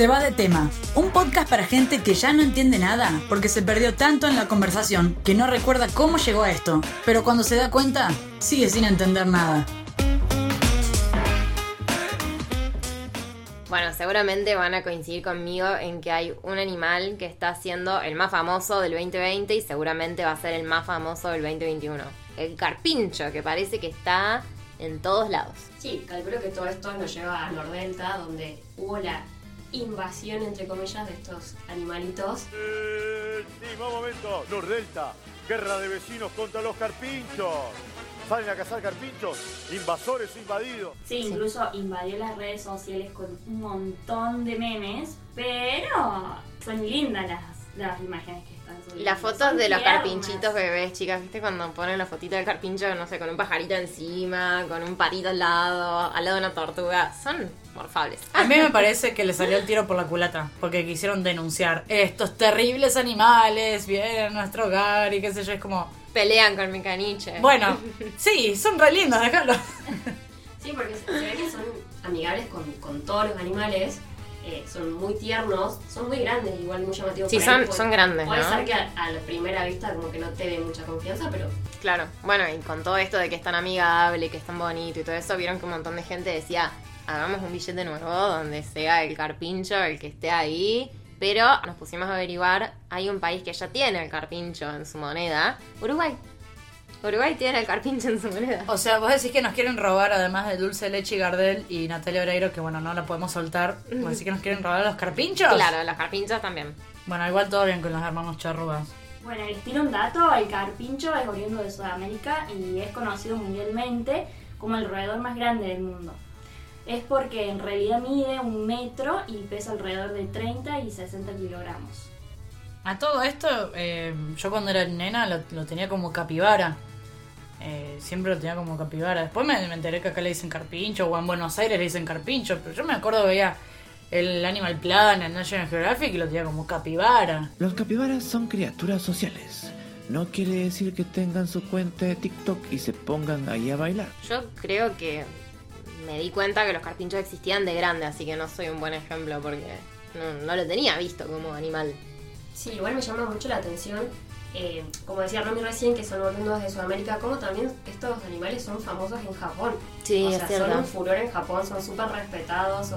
Se va de tema. Un podcast para gente que ya no entiende nada porque se perdió tanto en la conversación que no recuerda cómo llegó a esto. Pero cuando se da cuenta, sigue sin entender nada. Bueno, seguramente van a coincidir conmigo en que hay un animal que está siendo el más famoso del 2020 y seguramente va a ser el más famoso del 2021. El carpincho, que parece que está en todos lados. Sí, calculo que todo esto nos lleva a Nordelta, donde hubo la invasión, entre comillas, de estos animalitos. Último momento, Nordelta, guerra de vecinos contra los carpinchos. Salen a cazar carpinchos, invasores invadidos. Sí, incluso invadió las redes sociales con un montón de memes, pero son lindas las, las imágenes que están subiendo. Las fotos Son de los tiernas. carpinchitos bebés, chicas, ¿viste? Cuando ponen la fotito del carpincho, no sé, con un pajarito encima, con un patito al lado, al lado de una tortuga. Son morfables. A mí me parece que le salió el tiro por la culata porque quisieron denunciar estos terribles animales vienen a nuestro hogar y qué sé yo. Es como, Pelean con mi caniche. bueno, sí, son re lindos, déjalo. Sí, porque se, se ve que son amigables con, con todos los animales. Eh, son muy tiernos, son muy grandes, igual muy llamativos. Sí, por son- ahí puede- son grandes, Puede ¿no? ser que a, a la primera vista como que no te dé mucha confianza, pero Claro, bueno, y con todo esto de que es tan amigable, que es tan bonito y todo eso, vieron que un montón de gente decía, hagamos un billete nuevo donde sea el carpincho el que esté ahí. Pero nos pusimos a averiguar, hay un país que ya tiene el carpincho en su moneda, Uruguay. Uruguay tiene el carpincho en su moneda. O sea, vos decís que nos quieren robar, además de Dulce Leche y Gardel y Natalia Oreiro, que bueno, no la podemos soltar. ¿Vos decís que nos quieren robar los carpinchos? Claro, los carpinchos también. Bueno, igual todo bien con los hermanos charrugas. Bueno, les tiro un dato, el carpincho es oriundo de Sudamérica y es conocido mundialmente como el roedor más grande del mundo. Es porque en realidad mide un metro y pesa alrededor de 30 y 60 kilogramos. A todo esto, eh, yo cuando era nena lo, lo tenía como capibara. Eh, siempre lo tenía como capibara. Después me, me enteré que acá le dicen carpincho, o en Buenos Aires le dicen carpincho. Pero yo me acuerdo que veía el Animal Planet, el National Geographic y lo tenía como capibara. Los capibaras son criaturas sociales. No quiere decir que tengan su cuenta de TikTok y se pongan ahí a bailar. Yo creo que me di cuenta que los carpinchos existían de grande, así que no soy un buen ejemplo porque no, no lo tenía visto como animal. Sí, igual me llama mucho la atención, eh, como decía Romy recién, que son oriundos de Sudamérica, como también estos animales son famosos en Japón. Sí, o sea, son un furor en Japón, son súper respetados.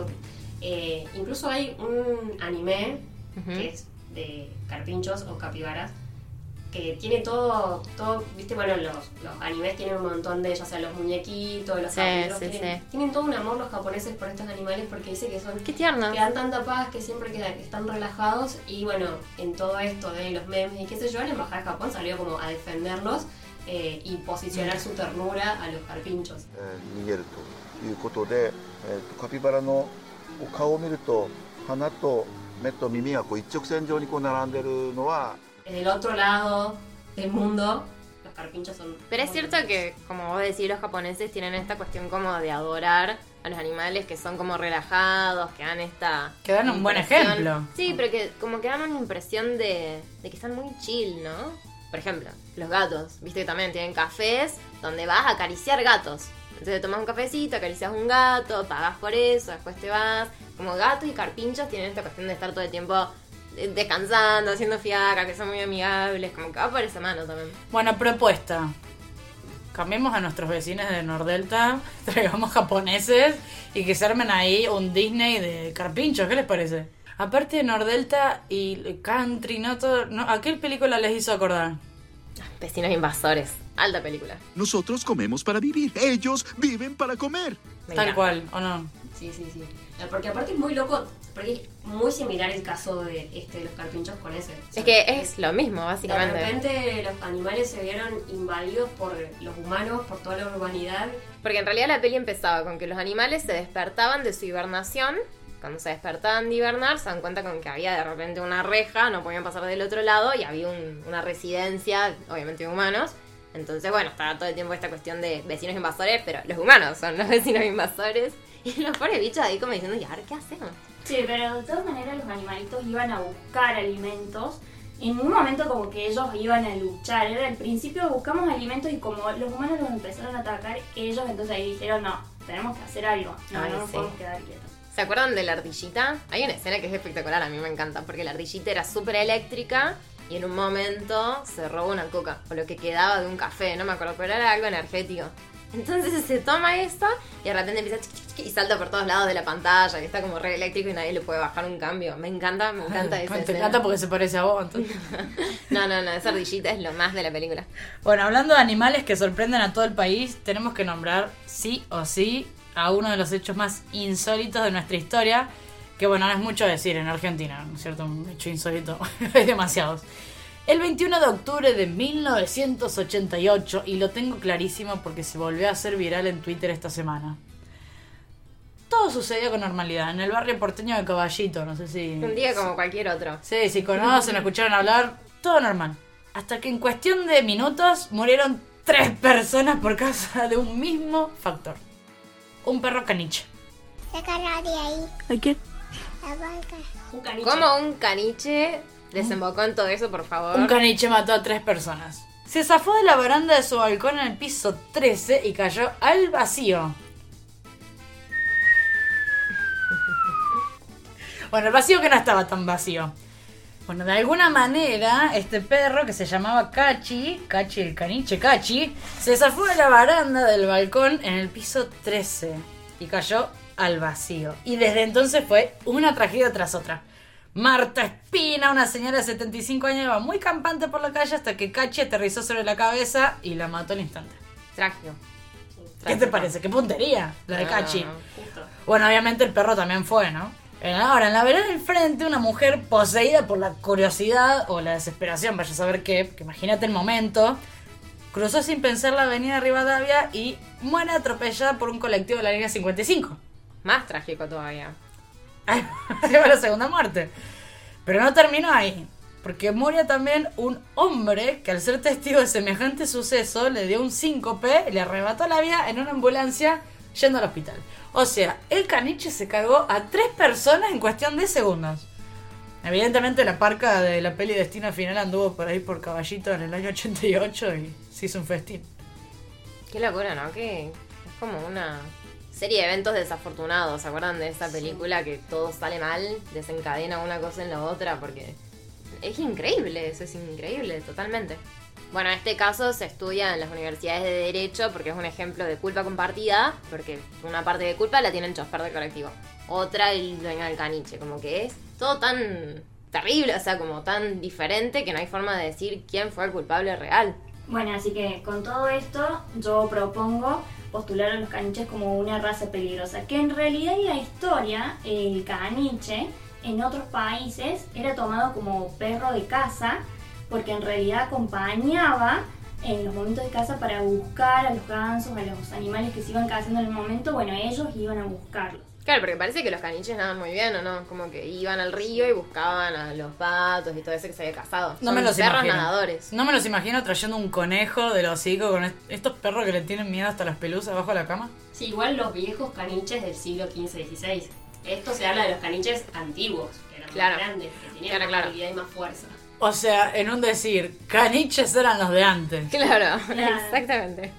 eh, incluso hay un anime que es de carpinchos o capibaras que tiene todo, todo, viste, bueno, los, los animes tienen un montón de, ya sea los muñequitos, los Sí, carpinchos, sí, tienen, sí. tienen todo un amor los japoneses por estos animales porque dice que son Qué tierno. que dan tanta paz que siempre quedan, están relajados y bueno, en todo esto de los memes y qué sé yo, la embajada de Japón salió como a defenderlos eh, y posicionar su ternura a los carpinchos. えー逃げるということで、えーとカピバラのお顔を見ると鼻と目と耳がこう一直線上にこう並んでるのは en el otro lado del mundo, los carpinchos son... Pero es cierto que, como vos decís, los japoneses tienen esta cuestión como de adorar a los animales que son como relajados, que dan esta... Que dan un buen impresión- ejemplo. Sí, pero que como que dan una impresión de, de que están muy chill, ¿no? Por ejemplo, los gatos, viste que también tienen cafés donde vas a acariciar gatos. Entonces tomas un cafecito, acaricias un gato, pagas por eso, después te vas. Como gatos y carpinchos tienen esta cuestión de estar todo el tiempo descansando, haciendo fiaca, que son muy amigables, como que va por esa mano también. Bueno, propuesta. Cambiemos a nuestros vecinos de Nordelta, traigamos japoneses y que se armen ahí un Disney de carpinchos, ¿qué les parece? Aparte de Nordelta y Country, ¿no? Todo, no ¿A qué película les hizo acordar? Vecinos invasores. Alta película. Nosotros comemos para vivir, ellos viven para comer. Me Tal cual, ¿o no? Sí, sí, sí. Eh, Porque aparte es muy loco, porque es muy similar el caso de, este, de los carpinchos con ese. O sea, Es que es lo mismo, De básicamente. repente los animales se vieron invadidos por los humanos, por toda la urbanidad. Porque en realidad la peli empezaba con que los animales se despertaban de su hibernación. Cuando se despertaban de hibernar, se dan cuenta con que había de repente una reja, no podían pasar del otro lado y había un- una residencia, obviamente de humanos. Entonces, bueno, estaba todo el tiempo esta cuestión de vecinos invasores, pero los humanos son los vecinos invasores. Y los pobres bichos ahí como diciendo, ¿y ahora qué hacemos? Sí, pero de todas maneras los animalitos iban a buscar alimentos. En un momento como que ellos iban a luchar. Era al principio buscamos alimentos y como los humanos los empezaron a atacar, ellos entonces ahí dijeron, no, tenemos que hacer algo. No, Ay, no nos sí. podemos quedar quietos. ¿Se acuerdan de la ardillita? Hay una escena que es espectacular, a mí me encanta, porque la ardillita era súper eléctrica y en un momento se robó una coca, o lo que quedaba de un café, no me acuerdo, pero era algo energético. Entonces se toma esto y de repente empieza chiqui, chiqui, y salta por todos lados de la pantalla, que está como re eléctrico y nadie le puede bajar un cambio. Me encanta, me encanta esa Te escena. encanta porque se parece a vos, entonces. No, no, no, esa ardillita es lo más de la película. Bueno, hablando de animales que sorprenden a todo el país, tenemos que nombrar sí o sí a uno de los hechos más insólitos de nuestra historia, que bueno, no es mucho decir en Argentina, ¿no es cierto? Un hecho insólito, hay demasiados. El 21 de octubre de 1988, y lo tengo clarísimo porque se volvió a hacer viral en Twitter esta semana. Todo sucedió con normalidad, en el barrio porteño de Caballito, no sé si... Un día como cualquier otro. Sí, si conocen, escucharon hablar, todo normal. Hasta que en cuestión de minutos murieron tres personas por causa de un mismo factor. Un perro caniche. De ahí. ¿A quién? La vaca. Un caniche. ¿Cómo un caniche desembocó en todo eso, por favor? Un caniche mató a tres personas. Se zafó de la baranda de su balcón en el piso 13 y cayó al vacío. Bueno, el vacío que no estaba tan vacío. Bueno, de alguna manera, este perro que se llamaba Cachi, Cachi el caniche Cachi, se zafó de la baranda del balcón en el piso 13 y cayó al vacío. Y desde entonces fue una tragedia tras otra. Marta Espina, una señora de 75 años, iba muy campante por la calle hasta que Cachi aterrizó sobre la cabeza y la mató al instante. Trágico. ¿Qué te parece? ¿Qué puntería la de No, Cachi? Bueno, obviamente el perro también fue, ¿no? Ahora, en la vereda del frente, una mujer poseída por la curiosidad o la desesperación, vaya a saber qué, que imagínate el momento, cruzó sin pensar la avenida Rivadavia y muere atropellada por un colectivo de la línea 55. Más trágico todavía. Va la segunda muerte. Pero no terminó ahí. Porque muere también un hombre que al ser testigo de semejante suceso le dio un síncope y le arrebató la vida en una ambulancia yendo al hospital. O sea, el caniche se cargó a tres personas en cuestión de segundos. Evidentemente la parca de la peli Destino Final anduvo por ahí por caballito en el año 88 y se hizo un festín. Qué locura, ¿no? Que es como una serie de eventos desafortunados. ¿Se acuerdan de esa película que todo sale mal, desencadena una cosa en la otra? Porque es increíble, eso es increíble, totalmente. Bueno, en este caso se estudia en las universidades de Derecho porque es un ejemplo de culpa compartida, porque una parte de culpa la tiene el chofer del colectivo, otra el dueño del caniche, como que es todo tan terrible, o sea, como tan diferente que no hay forma de decir quién fue el culpable real. Bueno, así que con todo esto yo propongo postular a los caniches como una raza peligrosa, que en realidad en la historia el caniche en otros países era tomado como perro de caza, porque en realidad acompañaba en los momentos de caza para buscar a los gansos, a los animales que se iban cazando en el momento, bueno, ellos iban a buscarlos. Claro, porque parece que los caniches nadan muy bien, ¿o no? Como que iban al río y buscaban a los patos y todo eso que se había cazado. No Son me los perros imagino. nadadores. No me los imagino trayendo un conejo del hocico con est- estos perros que le tienen miedo hasta las pelusas abajo de la cama. Sí, igual los viejos caniches del siglo XV-XVI. Esto se habla de los caniches antiguos, que eran Claro. más grandes, que tenían Claro, más claro. movilidad y más fuerza. O sea, en un decir, caniches eran los de antes. Claro, Claro. exactamente.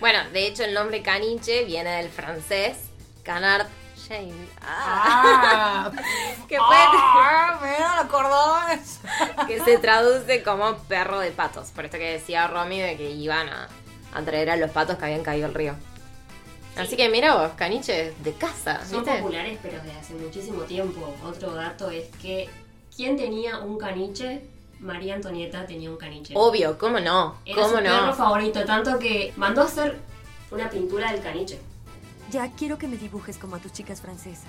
Bueno, de hecho el nombre caniche viene del francés canard Shane. Ah, Ah, que, fue- ah, mira los cordones. que se traduce como perro de patos. Por esto que decía Romy de que iban a, a traer a los patos que habían caído al río. Así que mira vos, caniches de casa, Son ¿viste? populares, pero desde hace muchísimo tiempo. Otro dato es que, ¿quién tenía un caniche? María Antonieta tenía un caniche. Obvio, ¿cómo no? Era ¿Cómo su perro favorito, tanto que mandó a hacer una pintura del caniche. Ya quiero que me dibujes como a tus chicas francesas.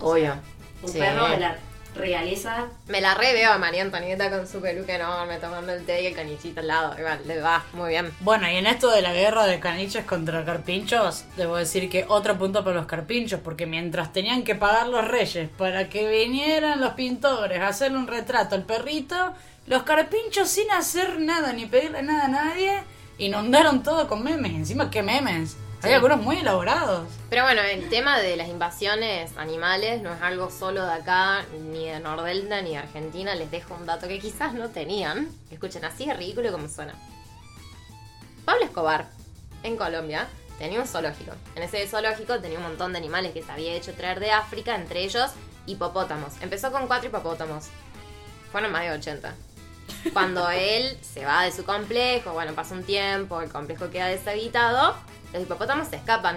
Obvio. Un Sí. perro de la realeza. Me la re veo a María Antonieta con su peluca enorme tomando el té y el canichito al lado. Igual, le va muy bien. Bueno, y en esto de la guerra de caniches contra carpinchos, debo decir que otro punto para los carpinchos, porque mientras tenían que pagar los reyes para que vinieran los pintores a hacerle un retrato al perrito, los carpinchos sin hacer nada ni pedirle nada a nadie, inundaron todo con memes. Encima, ¿qué memes? Hay algunos muy elaborados. Pero bueno, el tema de las invasiones animales no es algo solo de acá, ni de Nordelta, ni de Argentina. Les dejo un dato que quizás no tenían. Escuchen, así de ridículo como suena. Pablo Escobar, en Colombia, tenía un zoológico. En ese zoológico tenía un montón de animales que se había hecho traer de África, entre ellos hipopótamos. Empezó con cuatro hipopótamos. Fueron más de 80. Cuando él se va de su complejo, bueno, pasa un tiempo, el complejo queda deshabitado, los hipopótamos se escapan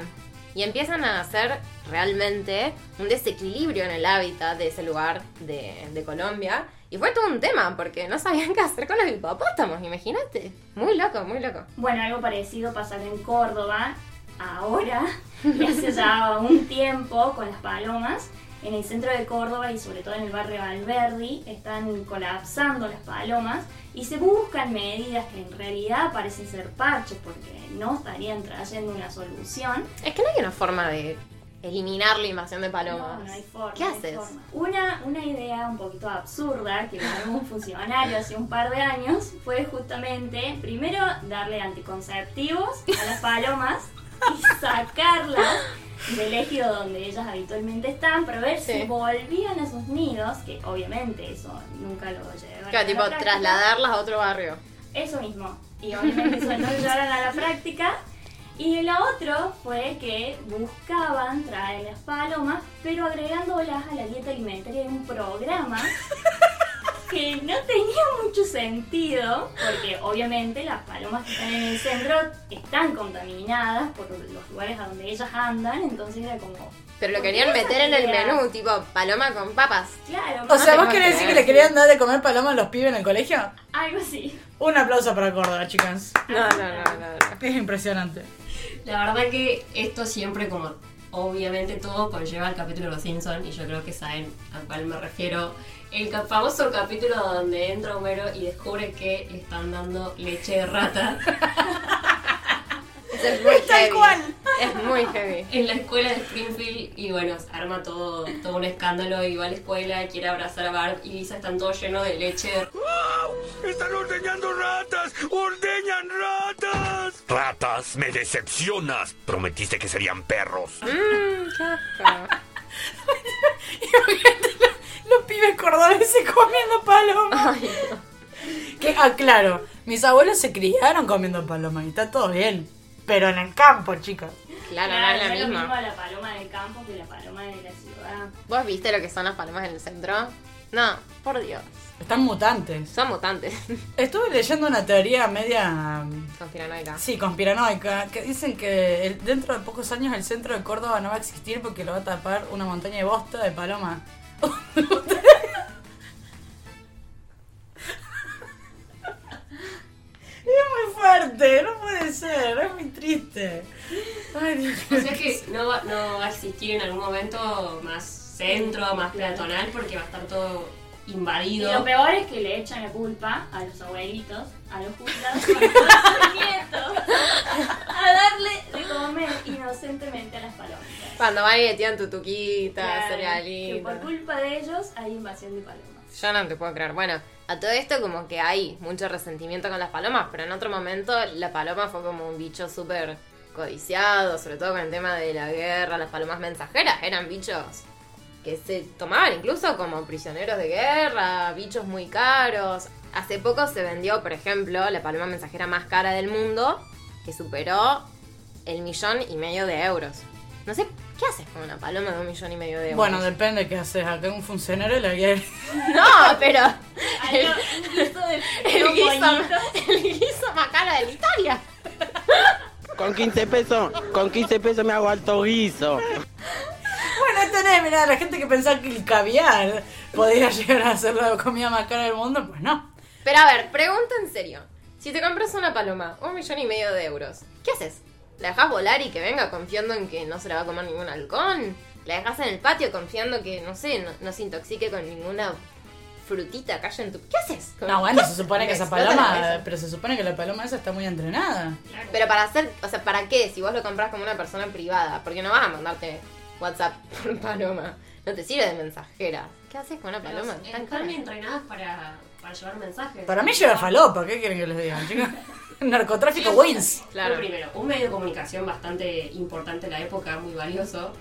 y empiezan a hacer realmente un desequilibrio en el hábitat de ese lugar de, Colombia. Y fue todo un tema, porque no sabían qué hacer con los hipopótamos, imagínate. Muy loco, muy loco. Bueno, algo parecido pasa en Córdoba, ahora, y hace ya un tiempo con las palomas. En el centro de Córdoba y sobre todo en el barrio Alberdi están colapsando las palomas y se buscan medidas que en realidad parecen ser parches porque no estarían trayendo una solución. Es que no hay una forma de eliminar la invasión de palomas. No, no hay forma. ¿Qué no haces? forma. Una, una idea un poquito absurda que ganó un funcionario hace un par de años fue justamente, primero, darle anticonceptivos a las palomas y sacarlas del ejido donde ellas habitualmente están, para ver Sí. si volvían a sus nidos, que obviamente eso nunca lo llevaron Claro, tipo, práctica. trasladarlas a otro barrio. Eso mismo. Y obviamente eso no lo llevaron a la práctica. Y lo otro fue que buscaban traer las palomas, pero agregándolas a la dieta alimentaria de un programa que no tenía mucho sentido, porque obviamente las palomas que están en el centro están contaminadas por los lugares a donde ellas andan, entonces era como... Pero lo ¿por qué querían meter en el menú, tipo paloma con papas. Claro, O sea, ¿vos querés decir que le querían dar de comer paloma a los pibes en el colegio? algo así. Un aplauso para Córdoba, chicas. No, no, no, no. no. Es impresionante. La verdad que esto siempre como obviamente todo conlleva al capítulo de los Simpsons y yo creo que saben a cuál me refiero. El famoso capítulo donde entra Homero y descubre que le están dando leche de rata Eso es muy Tal heavy. cual. Es muy heavy. en la escuela de Springfield y bueno, se arma todo, todo un escándalo y va a la escuela, quiere abrazar a Bart y Lisa están todos llenos de leche de ¡Están ordeñando ratas! ¡Ordeñan ratas! Ratas, me decepcionas. Prometiste que serían perros. Mmm, qué asco. Los, pibes cordobeses comiendo palomas. Ay, no. Que, ah, claro, mis abuelos se criaron comiendo palomas y está todo bien. Pero en el campo, chicas. Claro, Claro, no es no la es lo misma. mismo la paloma del campo que la paloma de la ciudad. ¿Vos viste lo que son las palomas en el centro? No, por Dios. Están mutantes. Son mutantes. Estuve leyendo una teoría media. Conspiranoica. Sí, conspiranoica, que dicen que el- dentro de pocos años el centro de Córdoba no va a existir porque lo va a tapar una montaña de bosta de paloma. Es muy fuerte, no puede ser, es muy triste. Ay, Dios. O sea que no va, no va a existir en algún momento más centro, más peatonal, porque va a estar todo Y invadido. lo peor es que le echan la culpa a los abuelitos, a los jubilados por los nietos, a darle de comer inocentemente a las palomas. Cuando van y le tiran tutuquita, Claro, que cerealito. por culpa de ellos hay invasión de palomas. Yo no te puedo creer. Bueno, a todo esto como que hay mucho resentimiento con las palomas, pero en otro momento la paloma fue como un bicho súper codiciado, sobre todo con el tema de la guerra, las palomas mensajeras eran bichos que se tomaban incluso como prisioneros de guerra, bichos muy caros. Hace poco se vendió, por ejemplo, la paloma mensajera más cara del mundo, que superó el millón y medio de euros. No sé, ¿qué haces con una paloma de un millón y medio de euros? Bueno, depende qué haces. Acá un funcionario le quiere. No, pero guiso de el guiso, bonito. el guiso más caro de la historia. Con 15 pesos, con 15 pesos me hago alto guiso. Bueno, tenés, mirá, la gente que pensaba que el caviar podía llegar a ser la comida más cara del mundo, pues no. Pero a ver, pregunta en serio. Si te compras una paloma, un millón y medio de euros, ¿qué haces? ¿La dejas volar y que venga confiando en que no se la va a comer ningún halcón? ¿La dejas en el patio confiando que, no sé, no, no se intoxique con ninguna frutita que haya en tu... ¿Qué haces? No, bueno, se supone que esa paloma, pero se supone que la paloma esa está muy entrenada. Pero para hacer, o sea, ¿para qué? Si vos lo compras como una persona privada, porque no vas a mandarte WhatsApp por paloma. No te sirve de mensajera. ¿Qué haces con una Pero paloma? Tan están entrenadas para, para llevar mensajes. Para mí lleva falopa, ¿qué quieren que les diga, chicos? Narcotráfico wins. Claro. Fue primero, un medio de comunicación bastante importante en la época, muy valioso.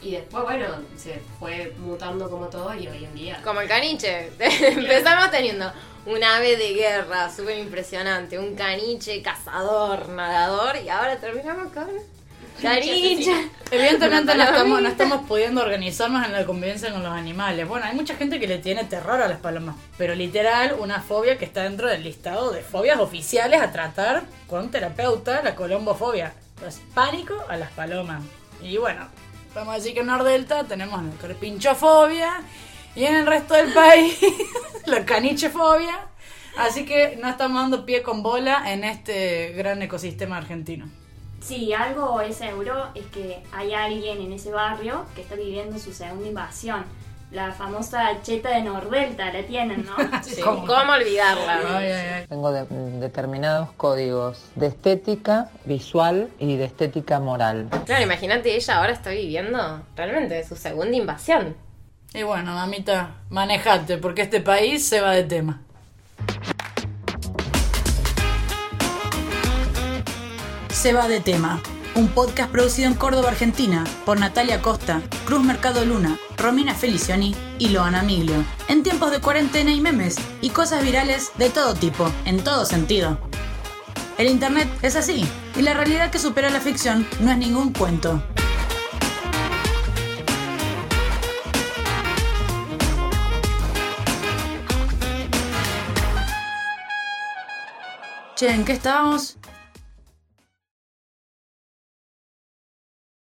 Y después, bueno, se fue mutando como todo y hoy en día. Como el caniche. Empezamos teniendo un ave de guerra súper impresionante, un caniche cazador, nadador, y ahora terminamos con Cariño. Evidentemente no estamos, no palomita. estamos pudiendo organizarnos en la convivencia con los animales. Bueno, hay mucha gente que le tiene terror a las palomas, pero literal una fobia que está dentro del listado de fobias oficiales a tratar con terapeuta, la colombofobia. Entonces, pánico a las palomas. Y bueno, vamos a decir que en Nordelta tenemos la carpinchofobia y en el resto del país la canichefobia. Así que no estamos dando pie con bola en este gran ecosistema argentino. Sí, algo es seguro es que hay alguien en ese barrio que está viviendo su segunda invasión. La famosa cheta de Nordelta, la tienen, ¿no? Sí, ¿Cómo olvidarla? Tengo de- determinados códigos de estética visual y de estética moral. Claro, imagínate, ella ahora está viviendo realmente su segunda invasión. Y bueno, mamita, manejate, porque este país se va de tema. Se va de tema. Un podcast producido en Córdoba, Argentina, por Natalia Costa, Cruz Mercado Luna, Romina Felicioni y Loana Miglio. En tiempos de cuarentena y memes y cosas virales de todo tipo, en todo sentido. El internet es así, y la realidad que supera la ficción no es ningún cuento. Che, ¿en qué estábamos?